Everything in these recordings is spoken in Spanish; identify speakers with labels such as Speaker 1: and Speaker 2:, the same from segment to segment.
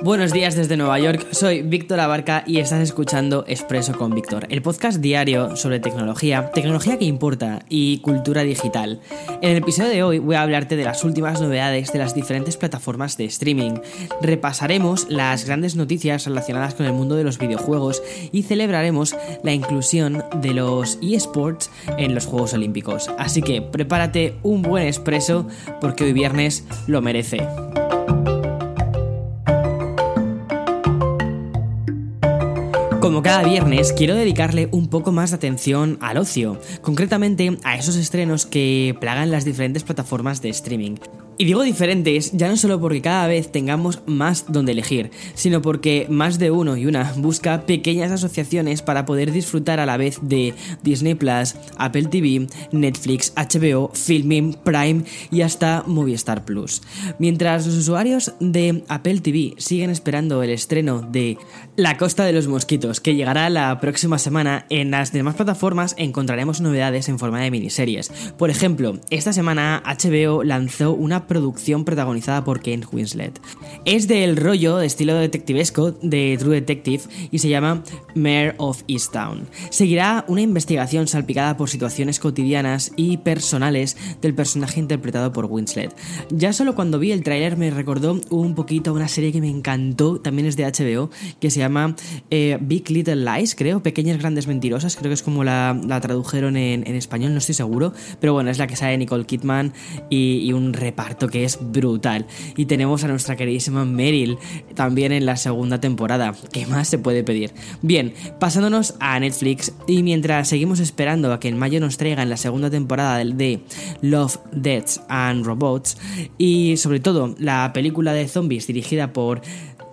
Speaker 1: Buenos días desde Nueva York, soy Víctor Abarca y estás escuchando Expreso con Víctor, el podcast diario sobre tecnología, tecnología que importa y cultura digital. En el episodio de hoy voy a hablarte de las últimas novedades de las diferentes plataformas de streaming. Repasaremos las grandes noticias relacionadas con el mundo de los videojuegos y celebraremos la inclusión de los eSports en los Juegos Olímpicos. Así que prepárate un buen expreso porque hoy viernes lo merece. Como cada viernes, quiero dedicarle un poco más de atención al ocio, concretamente a esos estrenos que plagan las diferentes plataformas de streaming. Y digo diferentes ya no solo porque cada vez tengamos más donde elegir, sino porque más de uno y una busca pequeñas asociaciones para poder disfrutar a la vez de Disney Plus, Apple TV, Netflix, HBO, Filming, Prime y hasta Movistar Plus. Mientras los usuarios de Apple TV siguen esperando el estreno de La Costa de los Mosquitos, que llegará la próxima semana, en las demás plataformas encontraremos novedades en forma de miniseries. Por ejemplo, esta semana HBO lanzó una producción protagonizada por Kane Winslet. Es del rollo de estilo detectivesco de True Detective y se llama Mayor of Easttown. Seguirá una investigación salpicada por situaciones cotidianas y personales del personaje interpretado por Winslet. Ya solo cuando vi el tráiler me recordó un poquito a una serie que me encantó, también es de HBO, que se llama eh, Big Little Lies, creo, Pequeñas Grandes Mentirosas, creo que es como la, tradujeron en, español, no estoy seguro, pero bueno, es la que sale Nicole Kidman y, y un reparto que es brutal. Y tenemos a nuestra queridísima Meryl también en la segunda temporada. ¿Qué más se puede pedir? Bien, pasándonos a Netflix y mientras seguimos esperando a que en mayo nos traigan la segunda temporada de Love, Deaths and Robots y sobre todo la película de zombies dirigida por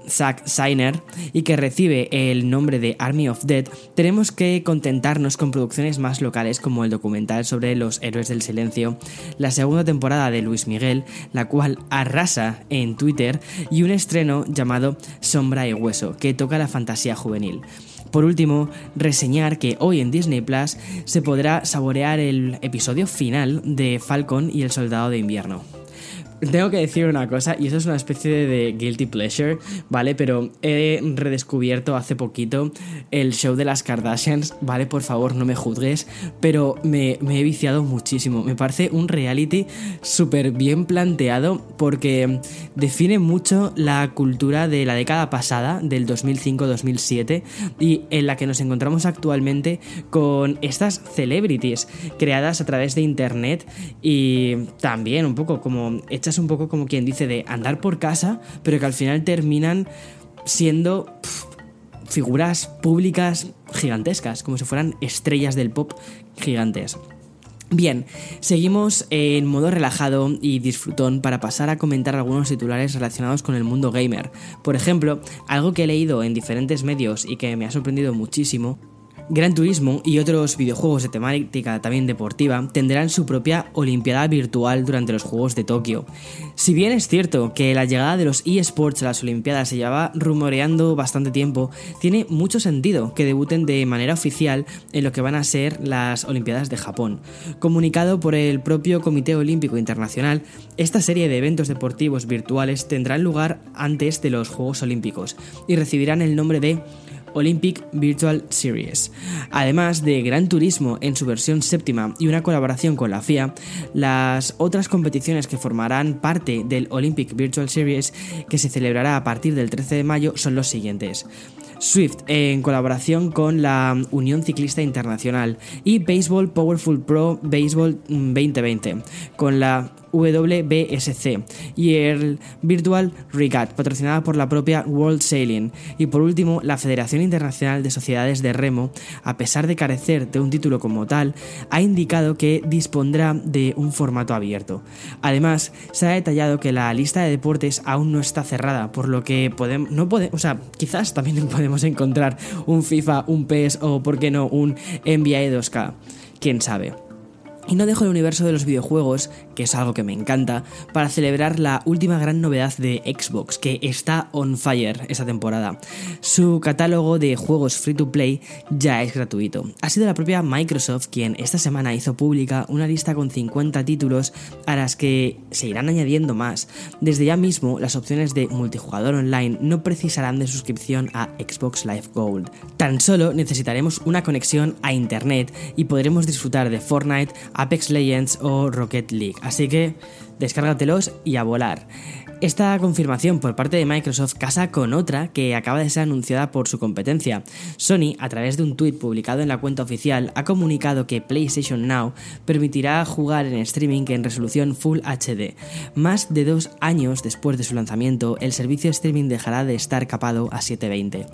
Speaker 1: Zack Snyder y que recibe el nombre de Army of Dead, tenemos que contentarnos con producciones más locales como el documental sobre los héroes del silencio, la segunda temporada de Luis Miguel, la cual arrasa en Twitter, y un estreno llamado Sombra y Hueso, que toca la fantasía juvenil. Por último, reseñar que hoy en Disney Plus se podrá saborear el episodio final de Falcon y el Soldado de Invierno. Tengo que decir una cosa, y eso es una especie de guilty pleasure, ¿vale? Pero he redescubierto hace poquito el show de las Kardashians, ¿vale? Por favor, no me juzgues, pero me, he viciado muchísimo. Me parece un reality súper bien planteado porque define mucho la cultura de la década pasada, del 2005-2007, y en la que nos encontramos actualmente con estas celebrities creadas a través de internet y también un poco como es un poco como quien dice de andar por casa, pero que al final terminan siendo figuras públicas gigantescas, como si fueran estrellas del pop gigantes. Bien, seguimos en modo relajado y disfrutón para pasar a comentar algunos titulares relacionados con el mundo gamer. Por ejemplo, algo que he leído en diferentes medios y que me ha sorprendido muchísimo Gran Turismo y otros videojuegos de temática también deportiva tendrán su propia Olimpiada virtual durante los Juegos de Tokio. Si bien es cierto que la llegada de los eSports a las Olimpiadas se llevaba rumoreando bastante tiempo, tiene mucho sentido que debuten de manera oficial en lo que van a ser las Olimpiadas de Japón. Comunicado por el propio Comité Olímpico Internacional, esta serie de eventos deportivos virtuales tendrán lugar antes de los Juegos Olímpicos y recibirán el nombre de Olympic Virtual Series. Además de Gran Turismo en su versión séptima y una colaboración con la FIA, las otras competiciones que formarán parte del Olympic Virtual Series que se celebrará a partir del 13 de mayo son los siguientes. Swift en colaboración con la Unión Ciclista Internacional y Baseball Powerful Pro Baseball 2020 con la WBSC y el Virtual Regat, patrocinada por la propia World Sailing. Y por último, la Federación Internacional de Sociedades de Remo, a pesar de carecer de un título como tal, ha indicado que dispondrá de un formato abierto. Además, se ha detallado que la lista de deportes aún no está cerrada, por lo que podemos, no o sea, quizás también podemos encontrar un FIFA, un PES o, por qué no, un NBA 2K. Quién sabe. Y no dejo el universo de los videojuegos, que es algo que me encanta, para celebrar la última gran novedad de Xbox, que está on fire esta temporada. Su catálogo de juegos free to play ya es gratuito. Ha sido la propia Microsoft quien esta semana hizo pública una lista con 50 títulos a las que se irán añadiendo más. Desde ya mismo, las opciones de multijugador online no precisarán de suscripción a Xbox Live Gold. Tan solo necesitaremos una conexión a Internet y podremos disfrutar de Fortnite, Apex Legends o Rocket League. Así que descárgatelos y a volar. Esta confirmación por parte de Microsoft casa con otra que acaba de ser anunciada por su competencia. Sony, a través de un tuit publicado en la cuenta oficial, ha comunicado que PlayStation Now permitirá jugar en streaming en resolución Full HD. Más de dos años después de su lanzamiento, el servicio streaming dejará de estar capado a 720.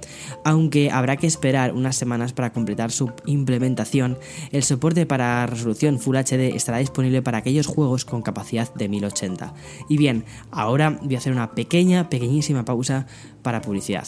Speaker 1: Aunque habrá que esperar unas semanas para completar su implementación, el soporte para resolución Full HD estará disponible para aquellos juegos con capacidad de 1080. Y bien, ahora voy a hacer una pequeña, pequeñísima pausa para publicidad.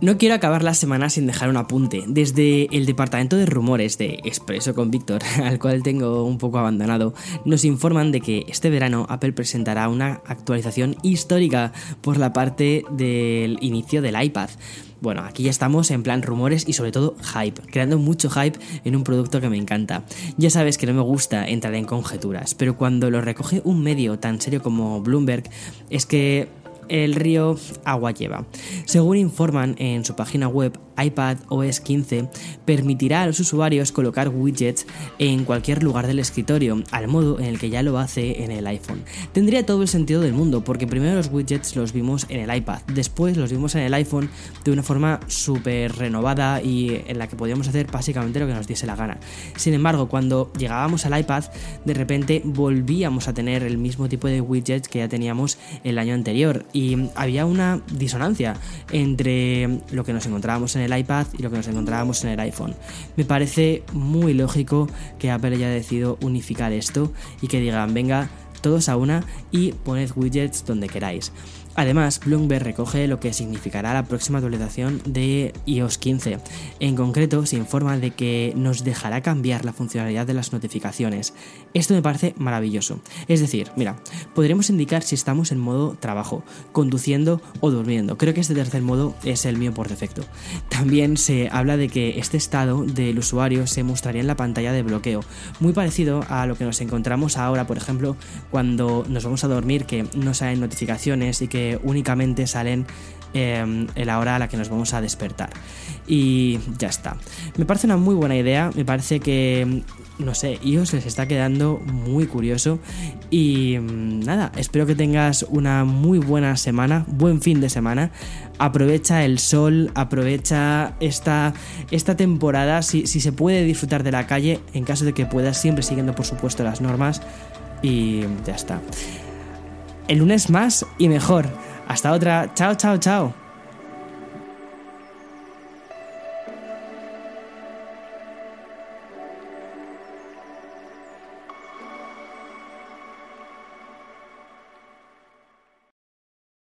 Speaker 1: No quiero acabar la semana sin dejar un apunte. Desde el departamento de rumores de Expreso con Víctor, al cual tengo un poco abandonado, nos informan de que este verano Apple presentará una actualización histórica por la parte del inicio del iPad. Bueno, aquí ya estamos en plan rumores y sobre todo hype, creando mucho hype en un producto que me encanta. Ya sabes que no me gusta entrar en conjeturas, pero cuando lo recoge un medio tan serio como Bloomberg, es que el río agua lleva. Según informan en su página web, iPad OS 15 permitirá a los usuarios colocar widgets en cualquier lugar del escritorio, al modo en el que ya lo hace en el iPhone. Tendría todo el sentido del mundo, porque primero los widgets los vimos en el iPad, después los vimos en el iPhone de una forma súper renovada y en la que podíamos hacer básicamente lo que nos diese la gana. Sin embargo, cuando llegábamos al iPad, de repente volvíamos a tener el mismo tipo de widgets que ya teníamos el año anterior y había una disonancia entre lo que nos encontrábamos en el iPad y lo que nos encontrábamos en el iPhone. Me parece muy lógico que Apple haya decidido unificar esto y que digan, venga, todos a una y poned widgets donde queráis. Además, Bloomberg recoge lo que significará la próxima actualización de iOS 15. En concreto, se informa de que nos dejará cambiar la funcionalidad de las notificaciones. Esto me parece maravilloso. Es decir, mira, podremos indicar si estamos en modo trabajo, conduciendo o durmiendo. Creo que este tercer modo es el mío por defecto. También se habla de que este estado del usuario se mostraría en la pantalla de bloqueo, muy parecido a lo que nos encontramos ahora, por ejemplo, cuando nos vamos a dormir que no salen notificaciones y que únicamente salen en la hora a la que nos vamos a despertar. Y ya está. Me parece una muy buena idea, me parece que, no sé, iOS les está quedando muy curioso. Y nada, espero que tengas una muy buena semana, buen fin de semana. Aprovecha el sol, aprovecha esta, esta temporada, si, si se puede disfrutar de la calle, en caso de que puedas, siempre siguiendo por supuesto las normas. Y ya está. El lunes más y mejor. Hasta otra. Chao, chao, chao.